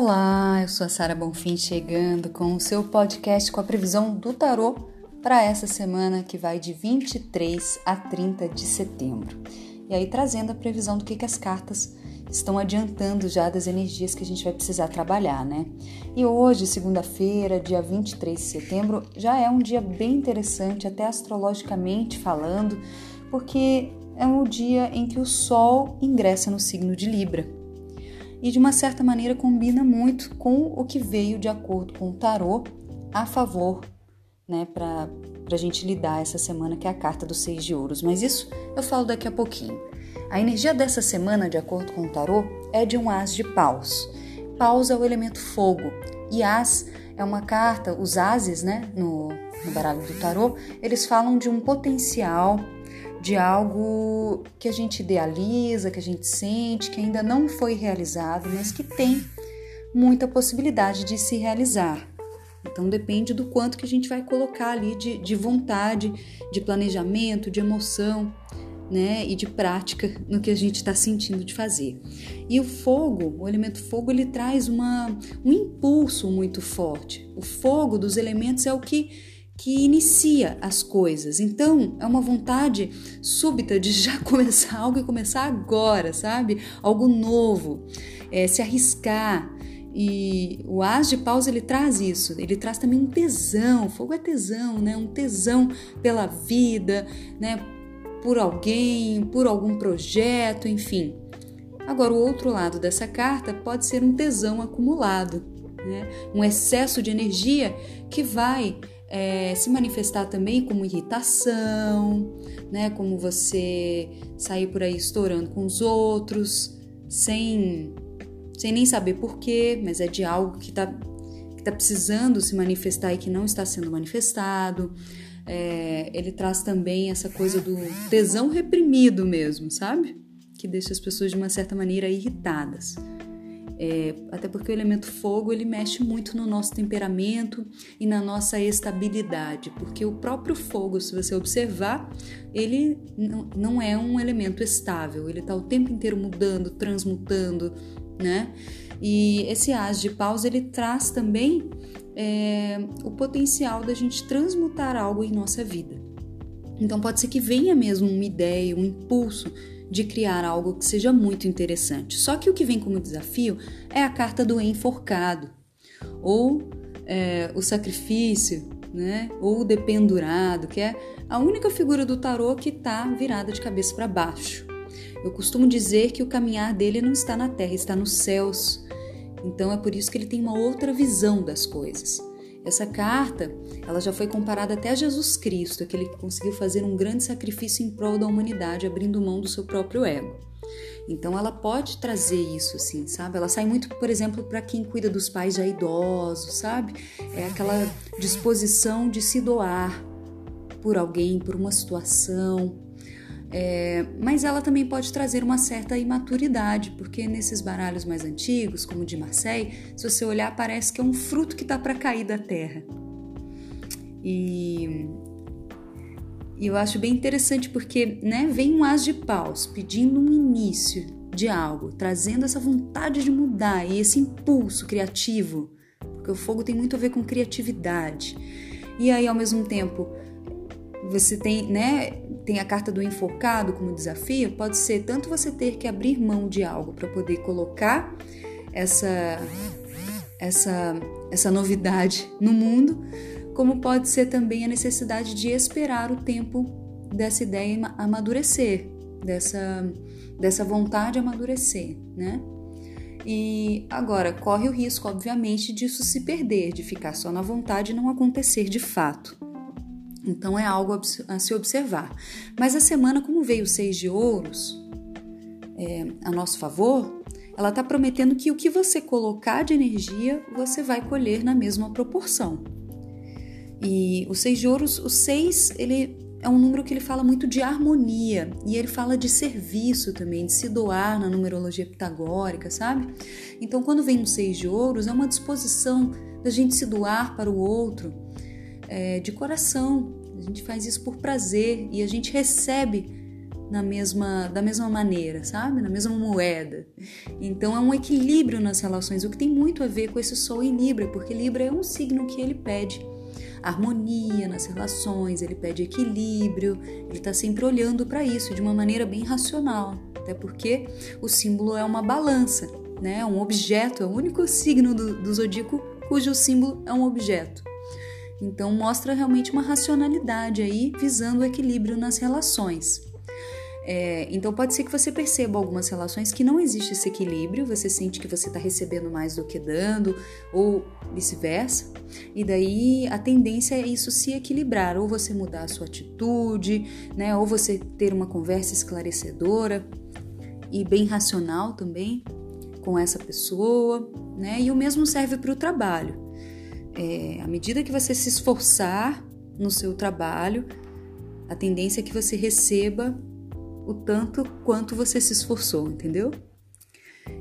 Olá, eu sou a Sara Bonfim chegando com o seu podcast com a previsão do tarô para essa semana que vai de 23 a 30 de setembro. E aí trazendo a previsão do que, que as cartas estão adiantando já das energias que a gente vai precisar trabalhar, né? E hoje, segunda-feira, dia 23 de setembro, já é um dia bem interessante, até astrologicamente falando, porque é um dia em que o Sol ingressa no signo de Libra e de uma certa maneira combina muito com o que veio de acordo com o tarô a favor, né, para a gente lidar essa semana, que é a carta dos seis de ouros. Mas isso eu falo daqui a pouquinho. A energia dessa semana, de acordo com o tarô, é de um as de paus. Paus é o elemento fogo e as é uma carta, os ases, né, no, no baralho do tarô, eles falam de um potencial de algo que a gente idealiza, que a gente sente, que ainda não foi realizado, mas que tem muita possibilidade de se realizar. Então depende do quanto que a gente vai colocar ali de, de vontade, de planejamento, de emoção, né, e de prática no que a gente está sentindo de fazer. E o fogo, o elemento fogo, ele traz uma, um impulso muito forte. O fogo dos elementos é o que que inicia as coisas. Então, é uma vontade súbita de já começar algo e começar agora, sabe? Algo novo, é, se arriscar. E o As de Paus ele traz isso, ele traz também um tesão, fogo é tesão, né? Um tesão pela vida, né? Por alguém, por algum projeto, enfim. Agora, o outro lado dessa carta pode ser um tesão acumulado, né? Um excesso de energia que vai é, se manifestar também como irritação, né? Como você sair por aí estourando com os outros, sem, sem nem saber porquê, mas é de algo que está que tá precisando se manifestar e que não está sendo manifestado. É, ele traz também essa coisa do tesão reprimido mesmo, sabe? Que deixa as pessoas de uma certa maneira irritadas. É, até porque o elemento fogo ele mexe muito no nosso temperamento e na nossa estabilidade, porque o próprio fogo, se você observar, ele não é um elemento estável, ele está o tempo inteiro mudando, transmutando, né? E esse as de paus ele traz também é, o potencial da gente transmutar algo em nossa vida. Então pode ser que venha mesmo uma ideia, um impulso de criar algo que seja muito interessante. Só que o que vem como desafio é a carta do enforcado, ou é, o sacrifício, né? ou o dependurado, que é a única figura do tarô que está virada de cabeça para baixo. Eu costumo dizer que o caminhar dele não está na terra, está nos céus. Então é por isso que ele tem uma outra visão das coisas. Essa carta, ela já foi comparada até a Jesus Cristo, aquele que conseguiu fazer um grande sacrifício em prol da humanidade, abrindo mão do seu próprio ego. Então ela pode trazer isso, assim, sabe? Ela sai muito, por exemplo, para quem cuida dos pais já idosos, sabe? É aquela disposição de se doar por alguém, por uma situação, é, mas ela também pode trazer uma certa imaturidade, porque nesses baralhos mais antigos, como o de Marseille, se você olhar, parece que é um fruto que está para cair da terra. E, e, eu acho bem interessante porque né, vem um as de paus pedindo um início de algo, trazendo essa vontade de mudar e esse impulso criativo, porque o fogo tem muito a ver com criatividade. E aí, ao mesmo tempo, você tem, né, tem a carta do enforcado como desafio, pode ser tanto você ter que abrir mão de algo para poder colocar essa essa essa novidade no mundo, como pode ser também a necessidade de esperar o tempo dessa ideia amadurecer, dessa dessa vontade amadurecer, né? E agora corre o risco, obviamente, disso se perder, de ficar só na vontade e não acontecer de fato. Então é algo a se observar. Mas a semana, como veio seis de ouros é, a nosso favor, ela está prometendo que o que você colocar de energia, você vai colher na mesma proporção. E o seis de ouros, o seis, ele é um número que ele fala muito de harmonia e ele fala de serviço também, de se doar na numerologia pitagórica, sabe? Então, quando vem um seis de ouros, é uma disposição da gente se doar para o outro é, de coração, a gente faz isso por prazer e a gente recebe na mesma da mesma maneira, sabe? Na mesma moeda. Então é um equilíbrio nas relações, o que tem muito a ver com esse sol em Libra, porque Libra é um signo que ele pede harmonia nas relações, ele pede equilíbrio, ele está sempre olhando para isso de uma maneira bem racional, até porque o símbolo é uma balança, né? Um objeto, é o único signo do, do zodíaco cujo símbolo é um objeto. Então mostra realmente uma racionalidade aí visando o equilíbrio nas relações. É, então pode ser que você perceba algumas relações que não existe esse equilíbrio, você sente que você está recebendo mais do que dando, ou vice-versa, e daí a tendência é isso se equilibrar, ou você mudar a sua atitude, né, ou você ter uma conversa esclarecedora e bem racional também com essa pessoa, né, e o mesmo serve para o trabalho. É, à medida que você se esforçar no seu trabalho, a tendência é que você receba o tanto quanto você se esforçou, entendeu?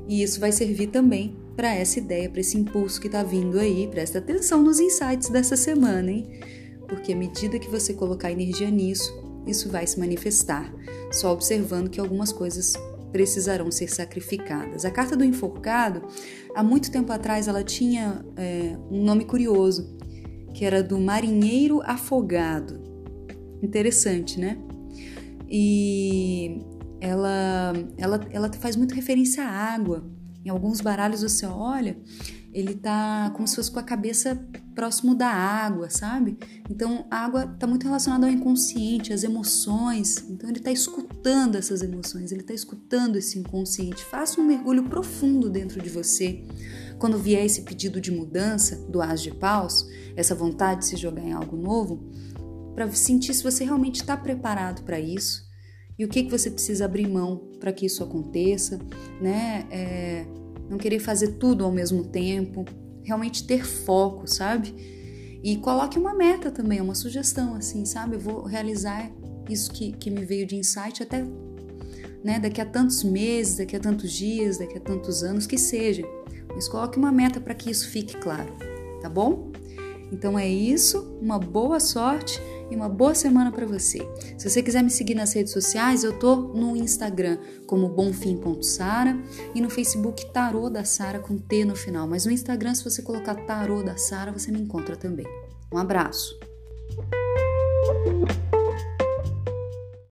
E isso vai servir também para essa ideia, para esse impulso que está vindo aí. Presta atenção nos insights dessa semana, hein? Porque à medida que você colocar energia nisso, isso vai se manifestar. Só observando que algumas coisas precisarão ser sacrificadas. A carta do enforcado, há muito tempo atrás, ela tinha é, um nome curioso, que era do marinheiro afogado. Interessante, né? E ela, ela, ela faz muito referência à água. Em alguns baralhos você olha, ele tá como se fosse com a cabeça próximo da água, sabe? Então a água está muito relacionada ao inconsciente, às emoções. Então ele está escutando essas emoções, ele está escutando esse inconsciente. Faça um mergulho profundo dentro de você. Quando vier esse pedido de mudança do as de paus, essa vontade de se jogar em algo novo, para sentir se você realmente está preparado para isso e o que, que você precisa abrir mão para que isso aconteça, né? É, não querer fazer tudo ao mesmo tempo, realmente ter foco, sabe? E coloque uma meta também, uma sugestão, assim, sabe? Eu vou realizar isso que, que me veio de insight até né, daqui a tantos meses, daqui a tantos dias, daqui a tantos anos, que seja. Mas coloque uma meta para que isso fique claro, tá bom? Então é isso, uma boa sorte e uma boa semana para você. Se você quiser me seguir nas redes sociais, eu tô no Instagram como bonfim.sara e no Facebook Tarô da Sara com T no final. Mas no Instagram, se você colocar Tarô da Sara, você me encontra também. Um abraço.